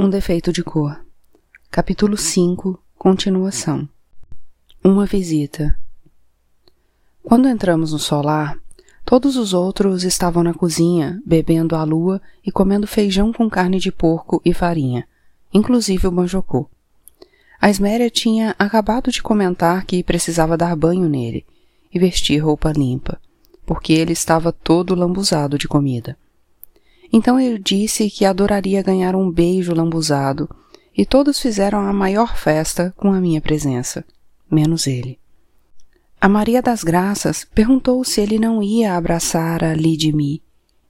Um defeito de cor. Capítulo 5 Continuação. Uma visita. Quando entramos no solar, todos os outros estavam na cozinha, bebendo à lua e comendo feijão com carne de porco e farinha, inclusive o banjocô. A Esméria tinha acabado de comentar que precisava dar banho nele e vestir roupa limpa, porque ele estava todo lambuzado de comida. Então eu disse que adoraria ganhar um beijo lambuzado, e todos fizeram a maior festa com a minha presença, menos ele. A Maria das Graças perguntou se ele não ia abraçar a Lidimi,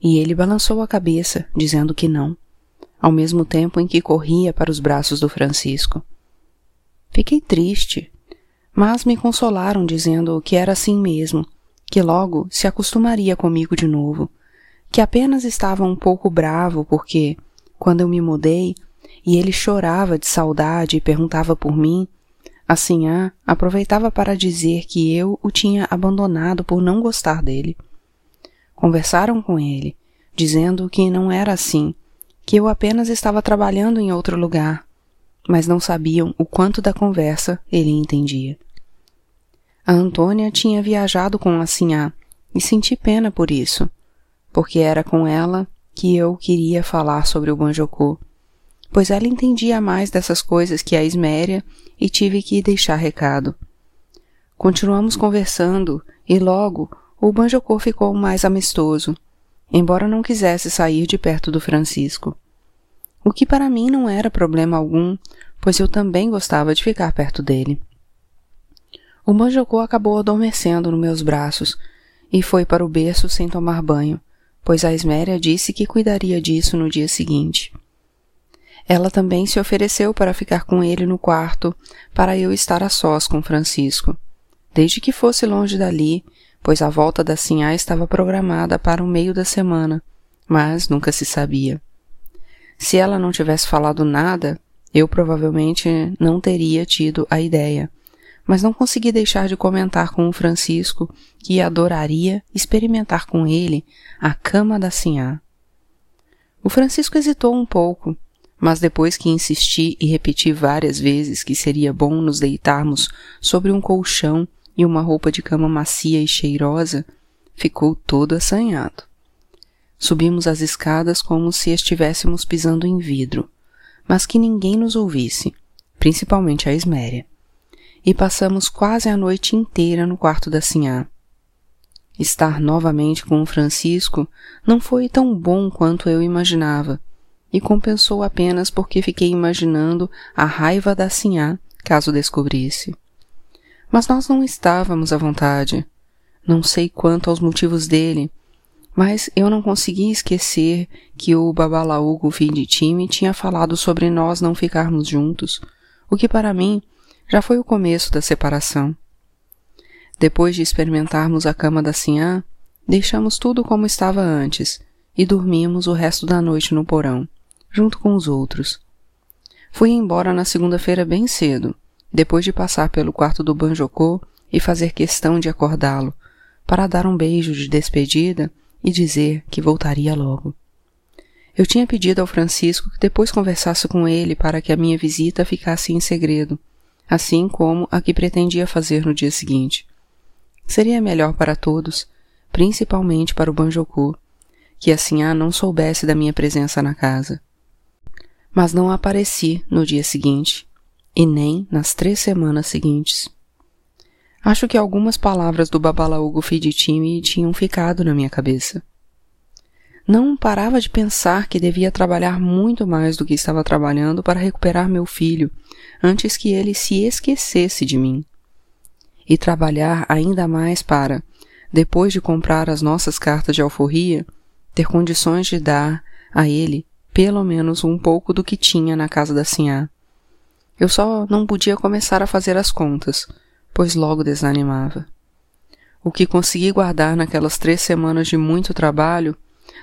e ele balançou a cabeça, dizendo que não, ao mesmo tempo em que corria para os braços do Francisco. Fiquei triste, mas me consolaram dizendo que era assim mesmo, que logo se acostumaria comigo de novo, que apenas estava um pouco bravo porque, quando eu me mudei e ele chorava de saudade e perguntava por mim, assim ah, aproveitava para dizer que eu o tinha abandonado por não gostar dele. Conversaram com ele, dizendo que não era assim, que eu apenas estava trabalhando em outro lugar, mas não sabiam o quanto da conversa ele entendia. A Antônia tinha viajado com a Sinhá e senti pena por isso porque era com ela que eu queria falar sobre o Banjocô, pois ela entendia mais dessas coisas que a Isméria e tive que deixar recado. Continuamos conversando e logo o Banjocô ficou mais amistoso, embora não quisesse sair de perto do Francisco. O que para mim não era problema algum, pois eu também gostava de ficar perto dele. O Banjocô acabou adormecendo nos meus braços e foi para o berço sem tomar banho, pois a Esméria disse que cuidaria disso no dia seguinte. Ela também se ofereceu para ficar com ele no quarto, para eu estar a sós com Francisco, desde que fosse longe dali, pois a volta da Sinhá estava programada para o meio da semana, mas nunca se sabia. Se ela não tivesse falado nada, eu provavelmente não teria tido a ideia, mas não consegui deixar de comentar com o Francisco que adoraria experimentar com ele a cama da Sinhá. O Francisco hesitou um pouco, mas depois que insisti e repeti várias vezes que seria bom nos deitarmos sobre um colchão e uma roupa de cama macia e cheirosa, ficou todo assanhado. Subimos as escadas como se estivéssemos pisando em vidro, mas que ninguém nos ouvisse, principalmente a Esméria e passamos quase a noite inteira no quarto da Sinhá. Estar novamente com o Francisco não foi tão bom quanto eu imaginava, e compensou apenas porque fiquei imaginando a raiva da Sinhá caso descobrisse. Mas nós não estávamos à vontade. Não sei quanto aos motivos dele, mas eu não consegui esquecer que o Babalaúgo, time, tinha falado sobre nós não ficarmos juntos, o que para mim já foi o começo da separação. Depois de experimentarmos a cama da Sinhá, deixamos tudo como estava antes e dormimos o resto da noite no porão, junto com os outros. Fui embora na segunda-feira bem cedo, depois de passar pelo quarto do Banjocô e fazer questão de acordá-lo, para dar um beijo de despedida e dizer que voltaria logo. Eu tinha pedido ao Francisco que depois conversasse com ele para que a minha visita ficasse em segredo, assim como a que pretendia fazer no dia seguinte. Seria melhor para todos, principalmente para o Banjoku, que a Sinhá não soubesse da minha presença na casa. Mas não apareci no dia seguinte, e nem nas três semanas seguintes. Acho que algumas palavras do Babalaúgo Fiditimi tinham ficado na minha cabeça. Não parava de pensar que devia trabalhar muito mais do que estava trabalhando para recuperar meu filho antes que ele se esquecesse de mim. E trabalhar ainda mais para, depois de comprar as nossas cartas de alforria, ter condições de dar a ele pelo menos um pouco do que tinha na casa da Sinhá. Eu só não podia começar a fazer as contas, pois logo desanimava. O que consegui guardar naquelas três semanas de muito trabalho,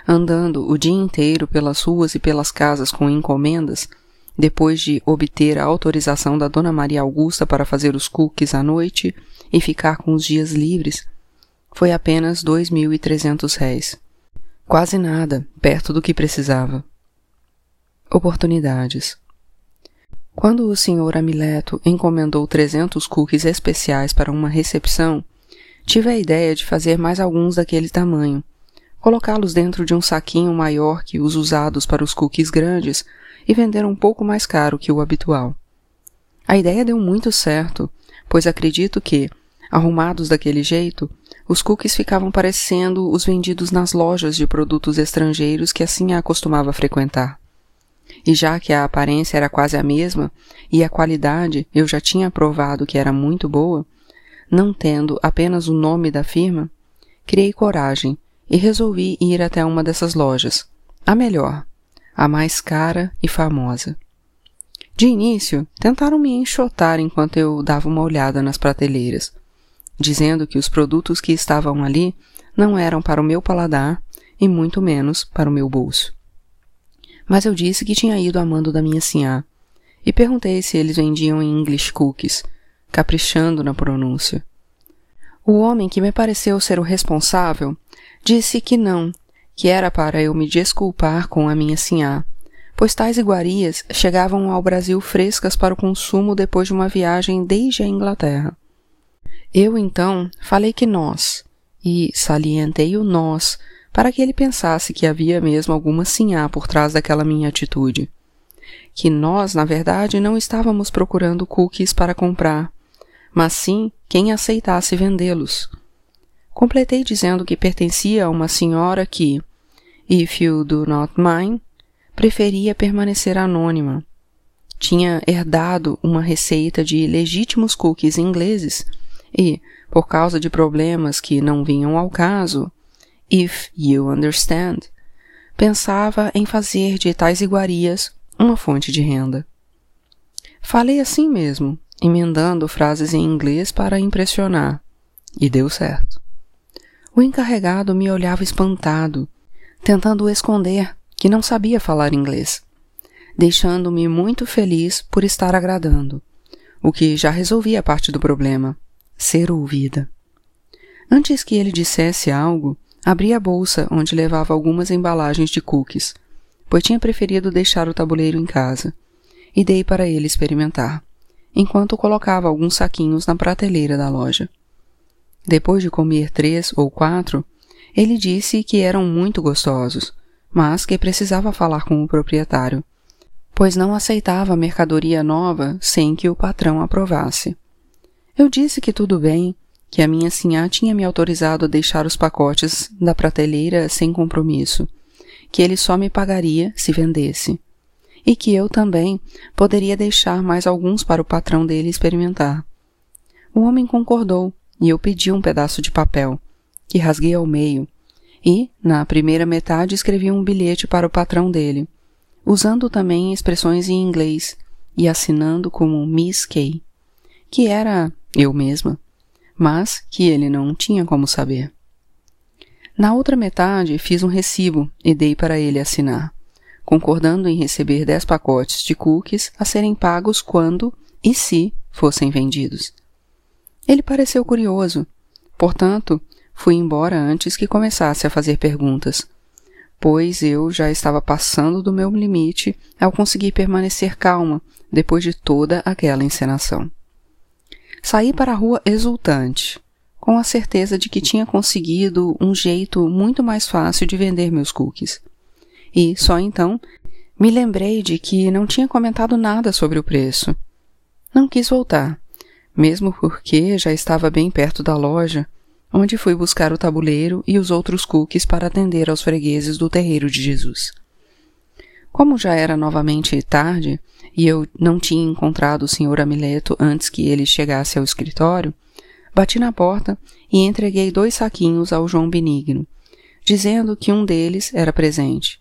andando o dia inteiro pelas ruas e pelas casas com encomendas, depois de obter a autorização da Dona Maria Augusta para fazer os cookies à noite e ficar com os dias livres, foi apenas dois mil e trezentos réis. Quase nada, perto do que precisava. Oportunidades. Quando o Sr. Amileto encomendou 300 cookies especiais para uma recepção, tive a ideia de fazer mais alguns daquele tamanho, colocá-los dentro de um saquinho maior que os usados para os cookies grandes e vender um pouco mais caro que o habitual. A ideia deu muito certo, pois acredito que, arrumados daquele jeito, os cookies ficavam parecendo os vendidos nas lojas de produtos estrangeiros que assim a costumava frequentar. E já que a aparência era quase a mesma e a qualidade eu já tinha provado que era muito boa, não tendo apenas o nome da firma, criei coragem e resolvi ir até uma dessas lojas, a melhor, a mais cara e famosa. De início, tentaram me enxotar enquanto eu dava uma olhada nas prateleiras, dizendo que os produtos que estavam ali não eram para o meu paladar e muito menos para o meu bolso mas eu disse que tinha ido a mando da minha sinhá e perguntei se eles vendiam em English cookies, caprichando na pronúncia. O homem que me pareceu ser o responsável disse que não, que era para eu me desculpar com a minha sinhá, pois tais iguarias chegavam ao Brasil frescas para o consumo depois de uma viagem desde a Inglaterra. Eu então falei que nós, e salientei o nós para que ele pensasse que havia mesmo alguma sinhá por trás daquela minha atitude. Que nós, na verdade, não estávamos procurando cookies para comprar, mas sim quem aceitasse vendê-los. Completei dizendo que pertencia a uma senhora que, if you do not mind, preferia permanecer anônima. Tinha herdado uma receita de legítimos cookies ingleses e, por causa de problemas que não vinham ao caso, if you understand, pensava em fazer de tais iguarias uma fonte de renda. Falei assim mesmo, emendando frases em inglês para impressionar, e deu certo. O encarregado me olhava espantado, tentando esconder que não sabia falar inglês, deixando-me muito feliz por estar agradando, o que já resolvia parte do problema, ser ouvida. Antes que ele dissesse algo, Abri a bolsa onde levava algumas embalagens de cookies, pois tinha preferido deixar o tabuleiro em casa, e dei para ele experimentar, enquanto colocava alguns saquinhos na prateleira da loja. Depois de comer três ou quatro, ele disse que eram muito gostosos, mas que precisava falar com o proprietário, pois não aceitava mercadoria nova sem que o patrão aprovasse. Eu disse que tudo bem, que a minha sinhá tinha me autorizado a deixar os pacotes da prateleira sem compromisso, que ele só me pagaria se vendesse, e que eu também poderia deixar mais alguns para o patrão dele experimentar. O homem concordou e eu pedi um pedaço de papel, que rasguei ao meio, e, na primeira metade, escrevi um bilhete para o patrão dele, usando também expressões em inglês e assinando como Miss Kay, que era eu mesma mas que ele não tinha como saber. Na outra metade, fiz um recibo e dei para ele assinar, concordando em receber dez pacotes de cookies a serem pagos quando e se fossem vendidos. Ele pareceu curioso, portanto, fui embora antes que começasse a fazer perguntas, pois eu já estava passando do meu limite ao conseguir permanecer calma depois de toda aquela encenação. Saí para a rua exultante, com a certeza de que tinha conseguido um jeito muito mais fácil de vender meus cookies. E, só então, me lembrei de que não tinha comentado nada sobre o preço. Não quis voltar, mesmo porque já estava bem perto da loja, onde fui buscar o tabuleiro e os outros cookies para atender aos fregueses do terreiro de Jesus. Como já era novamente tarde e eu não tinha encontrado o Sr. Amileto antes que ele chegasse ao escritório, bati na porta e entreguei dois saquinhos ao João Benigno, dizendo que um deles era presente.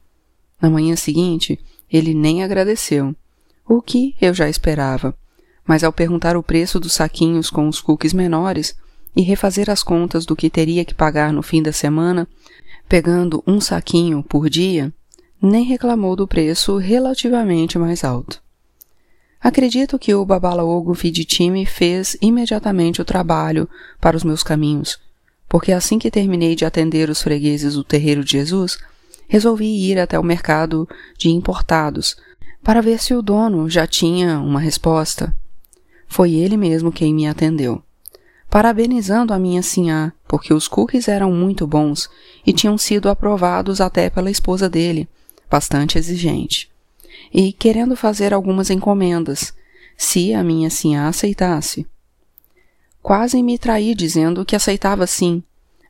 Na manhã seguinte, ele nem agradeceu, o que eu já esperava, mas ao perguntar o preço dos saquinhos com os cookies menores e refazer as contas do que teria que pagar no fim da semana, pegando um saquinho por dia, nem reclamou do preço relativamente mais alto. Acredito que o Babalaogo Fiditime fez imediatamente o trabalho para os meus caminhos, porque assim que terminei de atender os fregueses do terreiro de Jesus, resolvi ir até o mercado de importados, para ver se o dono já tinha uma resposta. Foi ele mesmo quem me atendeu, parabenizando a minha sinhá, porque os cookies eram muito bons e tinham sido aprovados até pela esposa dele, bastante exigente, e querendo fazer algumas encomendas, se a minha sinhá aceitasse. Quase me traí dizendo que aceitava sim,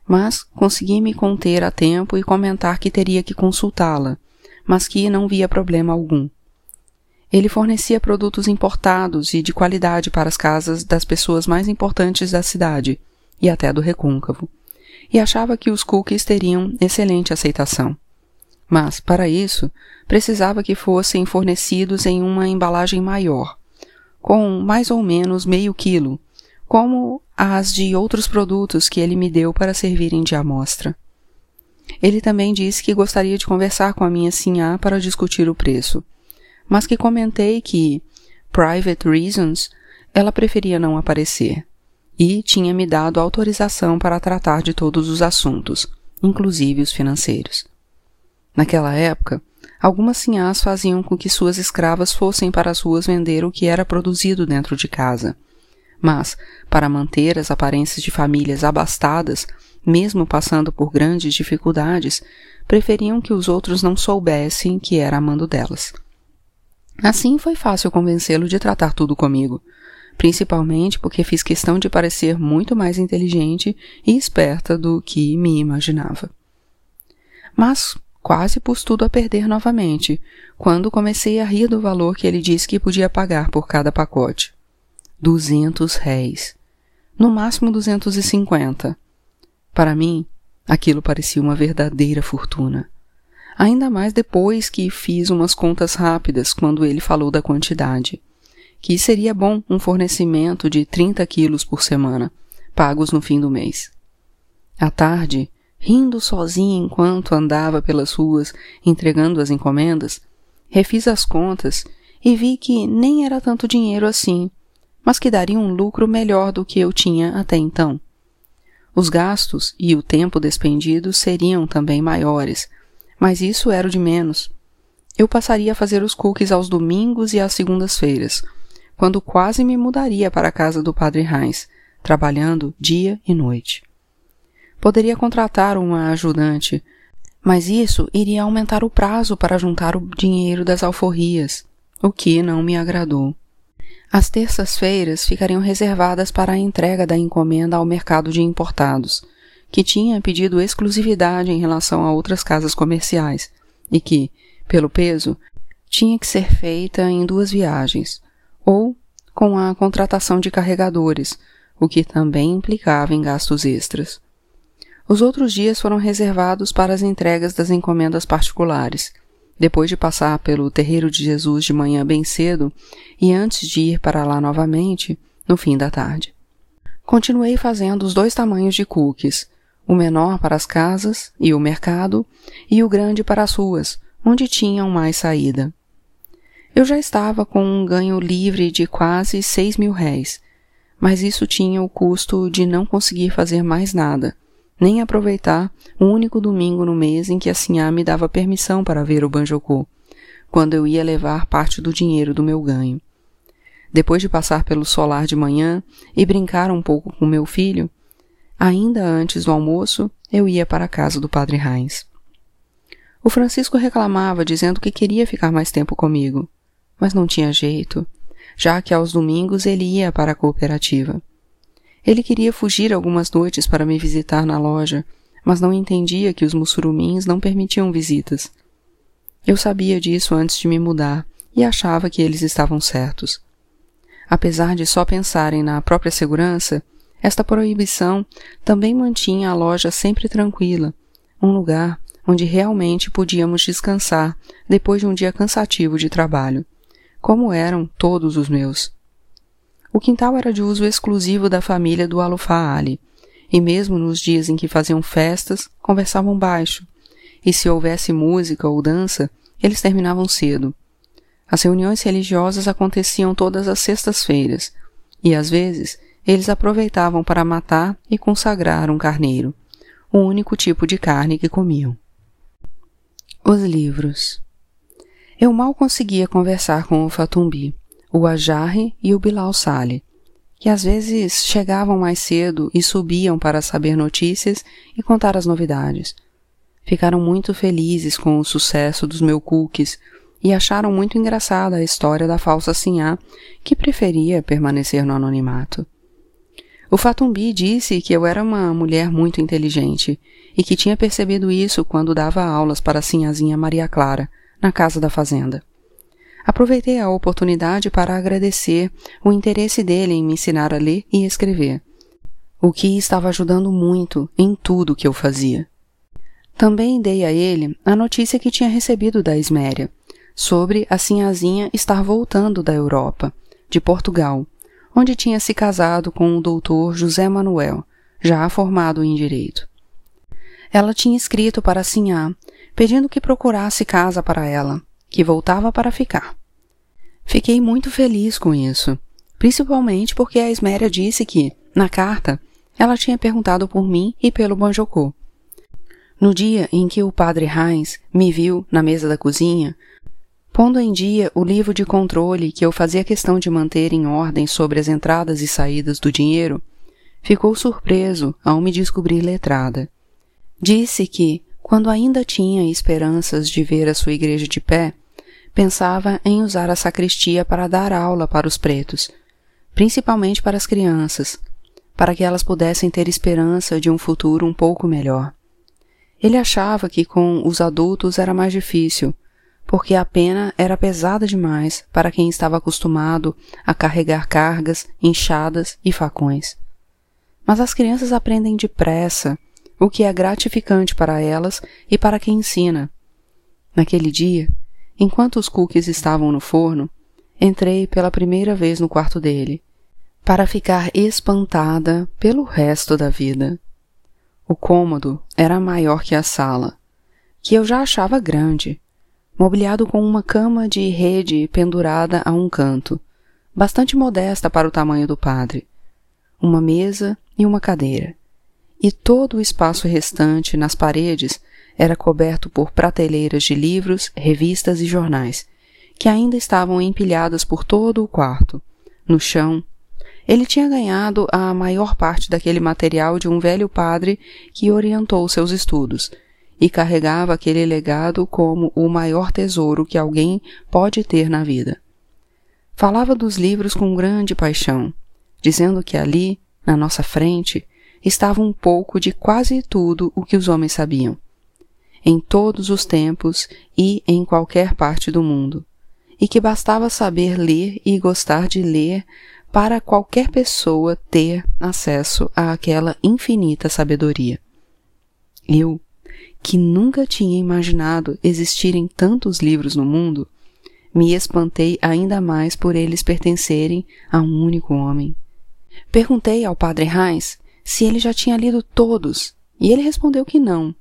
mas consegui me conter a tempo e comentar que teria que consultá-la, mas que não via problema algum. Ele fornecia produtos importados e de qualidade para as casas das pessoas mais importantes da cidade e até do recôncavo, e achava que os cookies teriam excelente aceitação. Mas, para isso, precisava que fossem fornecidos em uma embalagem maior, com mais ou menos meio quilo, como as de outros produtos que ele me deu para servirem de amostra. Ele também disse que gostaria de conversar com a minha sinhá para discutir o preço, mas que comentei que, private reasons, ela preferia não aparecer, e tinha me dado autorização para tratar de todos os assuntos, inclusive os financeiros. Naquela época, algumas sinhás faziam com que suas escravas fossem para as ruas vender o que era produzido dentro de casa. Mas, para manter as aparências de famílias abastadas, mesmo passando por grandes dificuldades, preferiam que os outros não soubessem que era amando delas. Assim foi fácil convencê-lo de tratar tudo comigo, principalmente porque fiz questão de parecer muito mais inteligente e esperta do que me imaginava. Mas quase pus tudo a perder novamente, quando comecei a rir do valor que ele disse que podia pagar por cada pacote. Duzentos réis. No máximo duzentos e cinquenta. Para mim, aquilo parecia uma verdadeira fortuna. Ainda mais depois que fiz umas contas rápidas quando ele falou da quantidade. Que seria bom um fornecimento de 30 quilos por semana, pagos no fim do mês. À tarde, rindo sozinha enquanto andava pelas ruas entregando as encomendas, refiz as contas e vi que nem era tanto dinheiro assim, mas que daria um lucro melhor do que eu tinha até então. Os gastos e o tempo despendido seriam também maiores, mas isso era o de menos. Eu passaria a fazer os cookies aos domingos e às segundas-feiras, quando quase me mudaria para a casa do padre Heinz, trabalhando dia e noite. Poderia contratar uma ajudante, mas isso iria aumentar o prazo para juntar o dinheiro das alforrias, o que não me agradou. As terças-feiras ficariam reservadas para a entrega da encomenda ao mercado de importados, que tinha pedido exclusividade em relação a outras casas comerciais e que, pelo peso, tinha que ser feita em duas viagens, ou com a contratação de carregadores, o que também implicava em gastos extras. Os outros dias foram reservados para as entregas das encomendas particulares. Depois de passar pelo terreiro de Jesus de manhã bem cedo e antes de ir para lá novamente, no fim da tarde. Continuei fazendo os dois tamanhos de cookies, o menor para as casas e o mercado, e o grande para as ruas, onde tinham mais saída. Eu já estava com um ganho livre de quase seis mil réis, mas isso tinha o custo de não conseguir fazer mais nada, nem aproveitar o único domingo no mês em que a Sinhá me dava permissão para ver o Banjocô, quando eu ia levar parte do dinheiro do meu ganho. Depois de passar pelo solar de manhã e brincar um pouco com meu filho, ainda antes do almoço eu ia para a casa do padre Heinz. O Francisco reclamava, dizendo que queria ficar mais tempo comigo, mas não tinha jeito, já que aos domingos ele ia para a cooperativa. Ele queria fugir algumas noites para me visitar na loja, mas não entendia que os mussurumins não permitiam visitas. Eu sabia disso antes de me mudar e achava que eles estavam certos. Apesar de só pensarem na própria segurança, esta proibição também mantinha a loja sempre tranquila, um lugar onde realmente podíamos descansar depois de um dia cansativo de trabalho, como eram todos os meus. O quintal era de uso exclusivo da família do Alufá Ali, e mesmo nos dias em que faziam festas, conversavam baixo, e se houvesse música ou dança, eles terminavam cedo. As reuniões religiosas aconteciam todas as sextas-feiras, e às vezes eles aproveitavam para matar e consagrar um carneiro, o único tipo de carne que comiam. Os livros. Eu mal conseguia conversar com o Fatumbi, o Ajarre e o Bilal Sale, que às vezes chegavam mais cedo e subiam para saber notícias e contar as novidades. Ficaram muito felizes com o sucesso dos meus cookies e acharam muito engraçada a história da falsa Sinhá, que preferia permanecer no anonimato. O Fatumbi disse que eu era uma mulher muito inteligente e que tinha percebido isso quando dava aulas para a Sinhazinha Maria Clara, na casa da fazenda. Aproveitei a oportunidade para agradecer o interesse dele em me ensinar a ler e escrever, o que estava ajudando muito em tudo que eu fazia. Também dei a ele a notícia que tinha recebido da Esméria, sobre a Sinhazinha estar voltando da Europa, de Portugal, onde tinha se casado com o doutor José Manuel, já formado em Direito. Ela tinha escrito para Sinhá, pedindo que procurasse casa para ela, que voltava para ficar. Fiquei muito feliz com isso, principalmente porque a Esméria disse que, na carta, ela tinha perguntado por mim e pelo Banjocô. No dia em que o padre Heinz me viu na mesa da cozinha, pondo em dia o livro de controle que eu fazia questão de manter em ordem sobre as entradas e saídas do dinheiro, ficou surpreso ao me descobrir letrada. Disse que, quando ainda tinha esperanças de ver a sua igreja de pé, pensava em usar a sacristia para dar aula para os pretos, principalmente para as crianças, para que elas pudessem ter esperança de um futuro um pouco melhor. Ele achava que com os adultos era mais difícil, porque a pena era pesada demais para quem estava acostumado a carregar cargas, enxadas e facões. Mas as crianças aprendem depressa, o que é gratificante para elas e para quem ensina. Naquele dia, enquanto os cookies estavam no forno, entrei pela primeira vez no quarto dele, para ficar espantada pelo resto da vida. O cômodo era maior que a sala, que eu já achava grande, mobiliado com uma cama de rede pendurada a um canto, bastante modesta para o tamanho do padre, uma mesa e uma cadeira, e todo o espaço restante nas paredes era coberto por prateleiras de livros, revistas e jornais, que ainda estavam empilhadas por todo o quarto, no chão, ele tinha ganhado a maior parte daquele material de um velho padre que orientou seus estudos e carregava aquele legado como o maior tesouro que alguém pode ter na vida. Falava dos livros com grande paixão, dizendo que ali, na nossa frente, estava um pouco de quase tudo o que os homens sabiam, em todos os tempos e em qualquer parte do mundo, e que bastava saber ler e gostar de ler para qualquer pessoa ter acesso àquela infinita sabedoria. Eu, que nunca tinha imaginado existirem tantos livros no mundo, me espantei ainda mais por eles pertencerem a um único homem. Perguntei ao padre Reis se ele já tinha lido todos, e ele respondeu que não.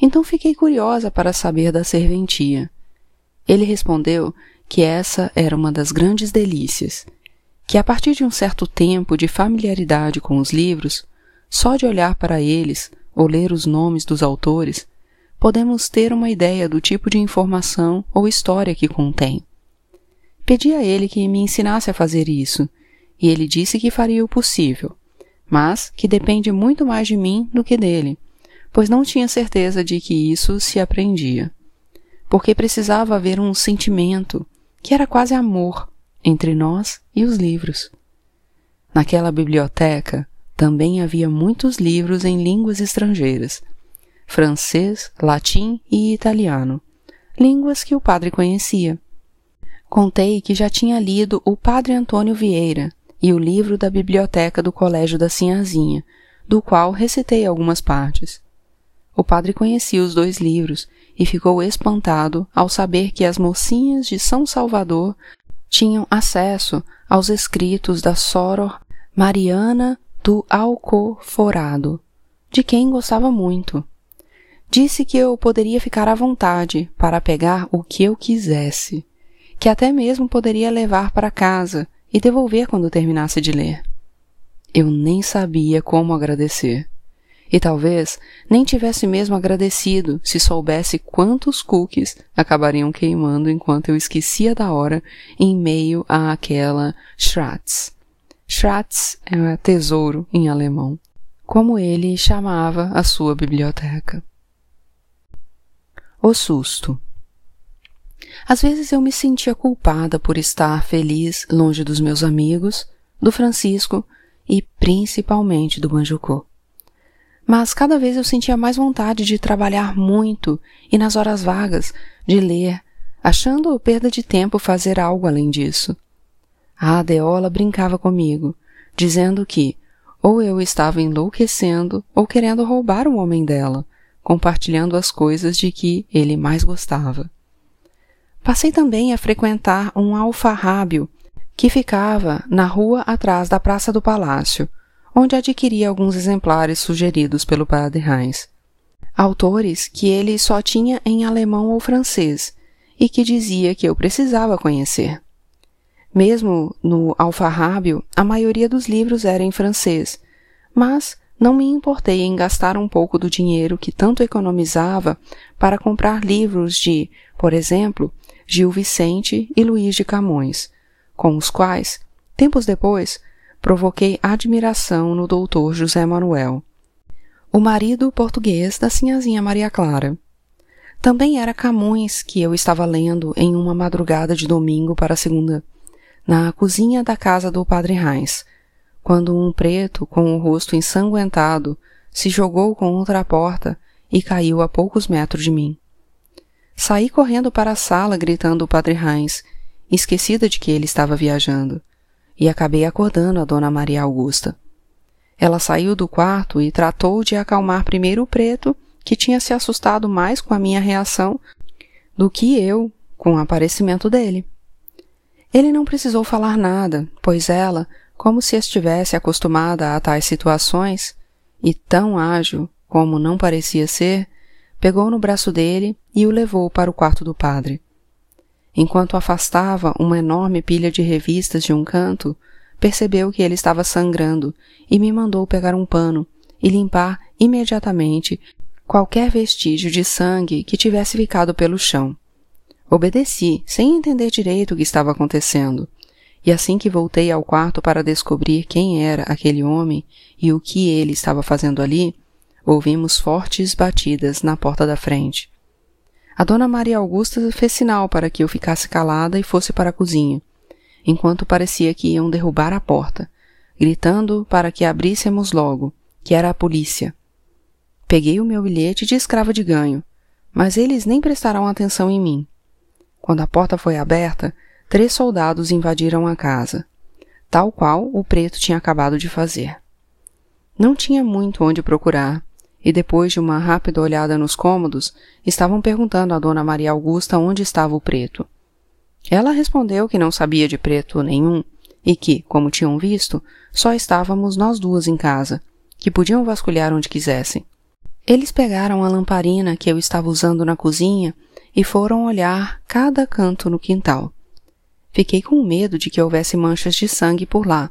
Então fiquei curiosa para saber da serventia. Ele respondeu que essa era uma das grandes delícias que a partir de um certo tempo de familiaridade com os livros, só de olhar para eles ou ler os nomes dos autores, podemos ter uma ideia do tipo de informação ou história que contém. Pedi a ele que me ensinasse a fazer isso, e ele disse que faria o possível, mas que depende muito mais de mim do que dele, pois não tinha certeza de que isso se aprendia. Porque precisava haver um sentimento, que era quase amor, entre nós e os livros. Naquela biblioteca também havia muitos livros em línguas estrangeiras, francês, latim e italiano, línguas que o padre conhecia. Contei que já tinha lido o Padre Antônio Vieira e o livro da biblioteca do Colégio da Sinhazinha, do qual recitei algumas partes. O padre conhecia os dois livros e ficou espantado ao saber que as mocinhas de São Salvador tinham acesso aos escritos da Soror Mariana do Alcoforado, de quem gostava muito. Disse que eu poderia ficar à vontade para pegar o que eu quisesse, que até mesmo poderia levar para casa e devolver quando terminasse de ler. Eu nem sabia como agradecer. e talvez nem tivesse mesmo agradecido se soubesse quantos cookies acabariam queimando enquanto eu esquecia da hora em meio a aquela Schratz. Schratz é tesouro em alemão, como ele chamava a sua biblioteca. O susto. Às vezes eu me sentia culpada por estar feliz longe dos meus amigos, do Francisco e principalmente do Manjucô mas cada vez eu sentia mais vontade de trabalhar muito e nas horas vagas de ler, achando perda de tempo fazer algo além disso. A Adeola brincava comigo, dizendo que ou eu estava enlouquecendo ou querendo roubar o homem dela, compartilhando as coisas de que ele mais gostava. Passei também a frequentar um alfarrábio que ficava na rua atrás da Praça do Palácio, onde adquiri alguns exemplares sugeridos pelo padre Heinz. Autores que ele só tinha em alemão ou francês e que dizia que eu precisava conhecer. Mesmo no alfarrábio, a maioria dos livros era em francês, mas não me importei em gastar um pouco do dinheiro que tanto economizava para comprar livros de, por exemplo, Gil Vicente e Luís de Camões, com os quais, tempos depois, provoquei admiração no doutor José Manuel, o marido português da sinhazinha Maria Clara. Também era Camões que eu estava lendo em uma madrugada de domingo para segunda, na cozinha da casa do padre Reis, quando um preto com o rosto ensanguentado se jogou contra a porta e caiu a poucos metros de mim. Saí correndo para a sala gritando o padre Reis, esquecida de que ele estava viajando e acabei acordando a Dona Maria Augusta. Ela saiu do quarto e tratou de acalmar primeiro o preto, que tinha se assustado mais com a minha reação do que eu com o aparecimento dele. Ele não precisou falar nada, pois ela, como se estivesse acostumada a tais situações, e tão ágil como não parecia ser, pegou no braço dele e o levou para o quarto do padre. Enquanto afastava uma enorme pilha de revistas de um canto, percebeu que ele estava sangrando e me mandou pegar um pano e limpar imediatamente qualquer vestígio de sangue que tivesse ficado pelo chão. Obedeci, sem entender direito o que estava acontecendo, e assim que voltei ao quarto para descobrir quem era aquele homem e o que ele estava fazendo ali, ouvimos fortes batidas na porta da frente. A dona Maria Augusta fez sinal para que eu ficasse calada e fosse para a cozinha, enquanto parecia que iam derrubar a porta, gritando para que abríssemos logo, que era a polícia. Peguei o meu bilhete de escrava de ganho, mas eles nem prestaram atenção em mim. Quando a porta foi aberta, três soldados invadiram a casa, tal qual o preto tinha acabado de fazer. Não tinha muito onde procurar, e depois de uma rápida olhada nos cômodos, estavam perguntando a Dona Maria Augusta onde estava o preto. Ela respondeu que não sabia de preto nenhum e que, como tinham visto, só estávamos nós duas em casa, que podiam vasculhar onde quisessem. Eles pegaram a lamparina que eu estava usando na cozinha e foram olhar cada canto no quintal. Fiquei com medo de que houvesse manchas de sangue por lá,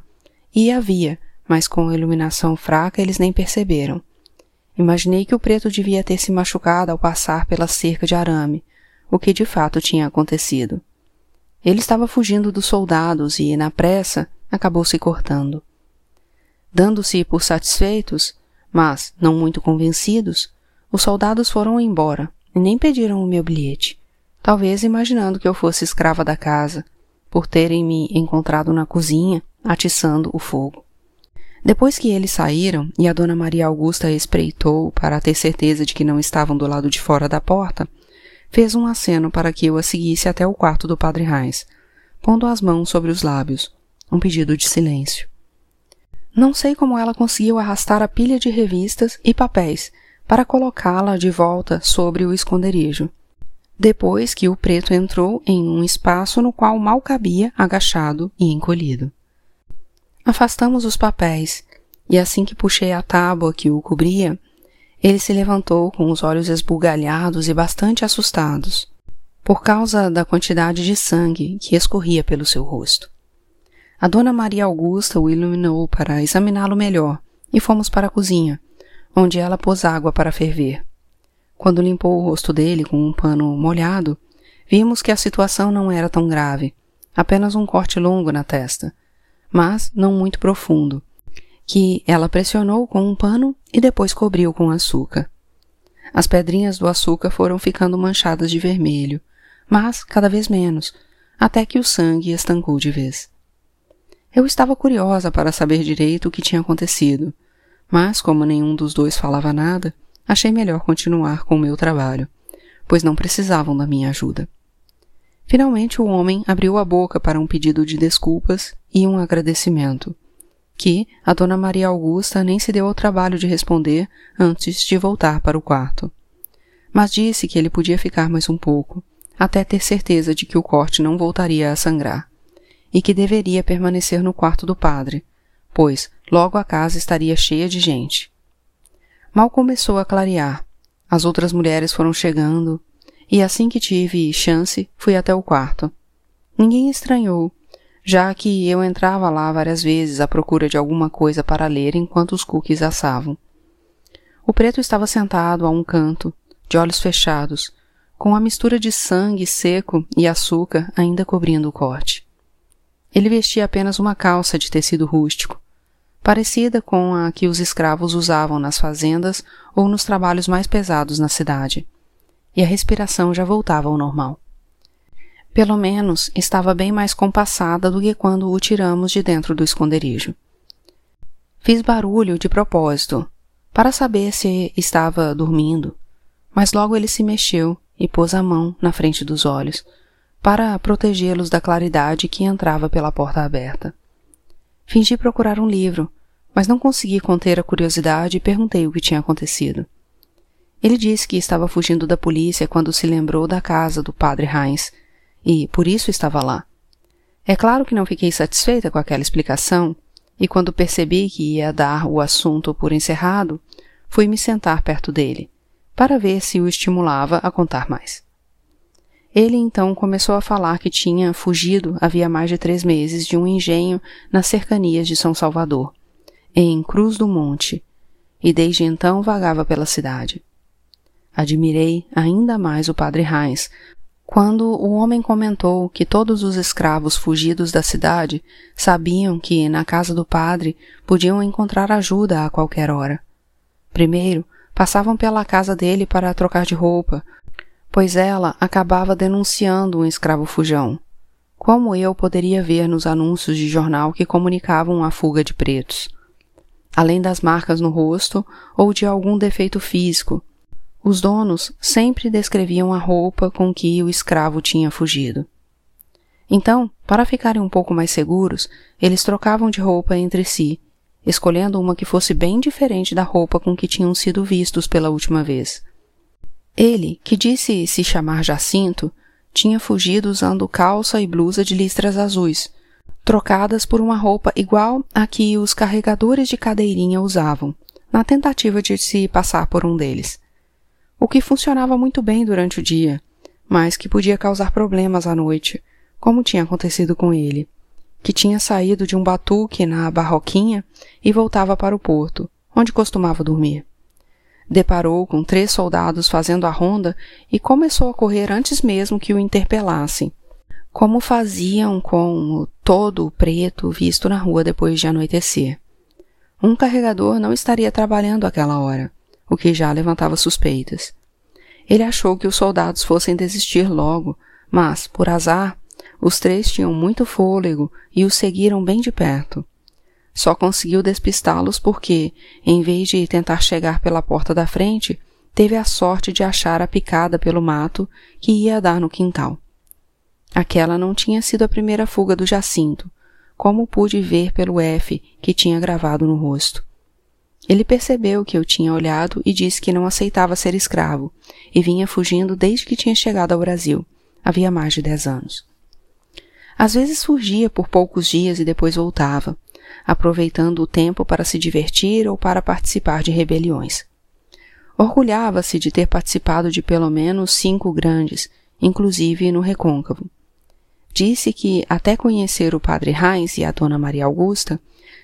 e havia, mas com a iluminação fraca eles nem perceberam. Imaginei que o preto devia ter se machucado ao passar pela cerca de arame, o que de fato tinha acontecido. Ele estava fugindo dos soldados e, na pressa, acabou se cortando. Dando-se por satisfeitos, mas não muito convencidos, os soldados foram embora nem pediram o meu bilhete, talvez imaginando que eu fosse escrava da casa, por terem me encontrado na cozinha atiçando o fogo. Depois que eles saíram e a dona Maria Augusta espreitou para ter certeza de que não estavam do lado de fora da porta, fez um aceno para que eu a seguisse até o quarto do padre Reis, pondo as mãos sobre os lábios, um pedido de silêncio. Não sei como ela conseguiu arrastar a pilha de revistas e papéis para colocá-la de volta sobre o esconderijo. Depois que o preto entrou em um espaço no qual mal cabia agachado e encolhido. Afastamos os papéis, e assim que puxei a tábua que o cobria, ele se levantou com os olhos esbugalhados e bastante assustados, por causa da quantidade de sangue que escorria pelo seu rosto. A dona Maria Augusta o iluminou para examiná-lo melhor e fomos para a cozinha, onde ela pôs água para ferver. Quando limpou o rosto dele com um pano molhado, vimos que a situação não era tão grave, apenas um corte longo na testa, mas não muito profundo, que ela pressionou com um pano e depois cobriu com açúcar. As pedrinhas do açúcar foram ficando manchadas de vermelho, mas cada vez menos, até que o sangue estancou de vez. Eu estava curiosa para saber direito o que tinha acontecido, mas como nenhum dos dois falava nada, achei melhor continuar com o meu trabalho, pois não precisavam da minha ajuda. Finalmente o homem abriu a boca para um pedido de desculpas e um agradecimento, que a dona Maria Augusta nem se deu ao trabalho de responder antes de voltar para o quarto. Mas disse que ele podia ficar mais um pouco, até ter certeza de que o corte não voltaria a sangrar, e que deveria permanecer no quarto do padre, pois logo a casa estaria cheia de gente. Mal começou a clarear. As outras mulheres foram chegando, e assim que tive chance, fui até o quarto. Ninguém estranhou, já que eu entrava lá várias vezes à procura de alguma coisa para ler enquanto os cookies assavam. O preto estava sentado a um canto, de olhos fechados, com a mistura de sangue seco e açúcar ainda cobrindo o corte. Ele vestia apenas uma calça de tecido rústico, parecida com a que os escravos usavam nas fazendas ou nos trabalhos mais pesados na cidade, e a respiração já voltava ao normal. Pelo menos estava bem mais compassada do que quando o tiramos de dentro do esconderijo. Fiz barulho de propósito, para saber se estava dormindo, mas logo ele se mexeu e pôs a mão na frente dos olhos, para protegê-los da claridade que entrava pela porta aberta. Fingi procurar um livro, mas não consegui conter a curiosidade e perguntei o que tinha acontecido. Ele disse que estava fugindo da polícia quando se lembrou da casa do padre Heinz e por isso estava lá. É claro que não fiquei satisfeita com aquela explicação e quando percebi que ia dar o assunto por encerrado, fui me sentar perto dele para ver se o estimulava a contar mais. Ele então começou a falar que tinha fugido havia mais de três meses de um engenho nas cercanias de São Salvador, em Cruz do Monte, e desde então vagava pela cidade. Admirei ainda mais o padre Heinz, quando o homem comentou que todos os escravos fugidos da cidade sabiam que na casa do padre podiam encontrar ajuda a qualquer hora. Primeiro, passavam pela casa dele para trocar de roupa, pois ela acabava denunciando um escravo fujão. Como eu poderia ver nos anúncios de jornal que comunicavam a fuga de pretos. Além das marcas no rosto ou de algum defeito físico, os donos sempre descreviam a roupa com que o escravo tinha fugido. Então, para ficarem um pouco mais seguros, eles trocavam de roupa entre si, escolhendo uma que fosse bem diferente da roupa com que tinham sido vistos pela última vez. Ele, que disse se chamar Jacinto, tinha fugido usando calça e blusa de listras azuis, trocadas por uma roupa igual à que os carregadores de cadeirinha usavam, na tentativa de se passar por um deles. O que funcionava muito bem durante o dia, mas que podia causar problemas à noite, como tinha acontecido com ele, que tinha saído de um batuque na barroquinha e voltava para o porto, onde costumava dormir deparou com três soldados fazendo a ronda e começou a correr antes mesmo que o interpelassem, como faziam com todo o preto visto na rua depois de anoitecer. Um carregador não estaria trabalhando aquela hora, o que já levantava suspeitas. Ele achou que os soldados fossem desistir logo, mas, por azar, os três tinham muito fôlego e o seguiram bem de perto. Só conseguiu despistá-los porque, em vez de tentar chegar pela porta da frente, teve a sorte de achar a picada pelo mato que ia dar no quintal. Aquela não tinha sido a primeira fuga do Jacinto, como pude ver pelo F que tinha gravado no rosto. Ele percebeu que eu tinha olhado e disse que não aceitava ser escravo e vinha fugindo desde que tinha chegado ao Brasil, havia mais de dez anos. Às vezes fugia por poucos dias e depois voltava, aproveitando o tempo para se divertir ou para participar de rebeliões. Orgulhava-se de ter participado de pelo menos cinco grandes, inclusive no Recôncavo. Disse que, até conhecer o padre Heinz e a dona Maria Augusta,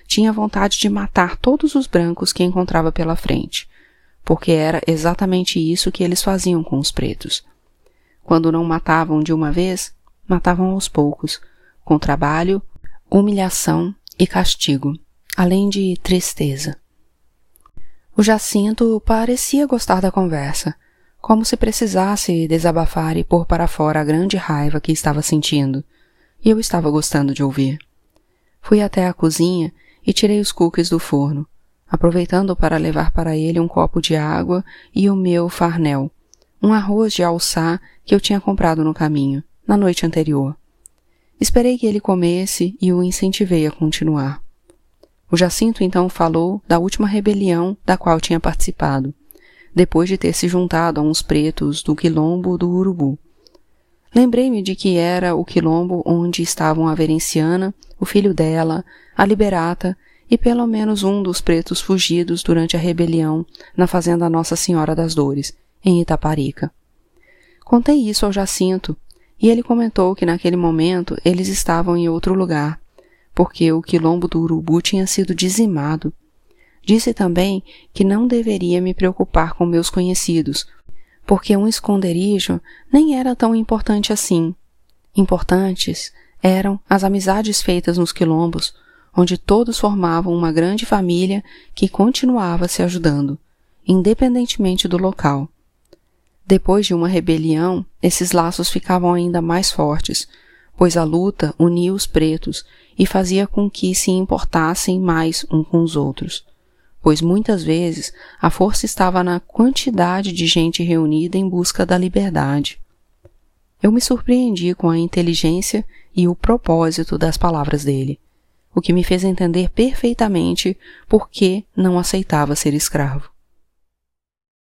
tinha vontade de matar todos os brancos que encontrava pela frente, porque era exatamente isso que eles faziam com os pretos. Quando não matavam de uma vez, matavam aos poucos, com trabalho, humilhação e castigo, além de tristeza. O Jacinto parecia gostar da conversa, como se precisasse desabafar e pôr para fora a grande raiva que estava sentindo, e eu estava gostando de ouvir. Fui até a cozinha e tirei os cookies do forno, aproveitando para levar para ele um copo de água e o meu farnel, um arroz de alçá que eu tinha comprado no caminho, na noite anterior. Esperei que ele comesse e o incentivei a continuar. O Jacinto então falou da última rebelião da qual tinha participado, depois de ter se juntado a uns pretos do quilombo do Urubu. Lembrei-me de que era o quilombo onde estavam a Verenciana, o filho dela, a Liberata e pelo menos um dos pretos fugidos durante a rebelião na fazenda Nossa Senhora das Dores, em Itaparica. Contei isso ao Jacinto, e ele comentou que naquele momento eles estavam em outro lugar, porque o quilombo do Urubu tinha sido dizimado. Disse também que não deveria me preocupar com meus conhecidos, porque um esconderijo nem era tão importante assim. Importantes eram as amizades feitas nos quilombos, onde todos formavam uma grande família que continuava se ajudando, independentemente do local. Depois de uma rebelião, esses laços ficavam ainda mais fortes, pois a luta unia os pretos e fazia com que se importassem mais um com os outros, pois muitas vezes a força estava na quantidade de gente reunida em busca da liberdade. Eu me surpreendi com a inteligência e o propósito das palavras dele o que me fez entender perfeitamente por que não aceitava ser escravo.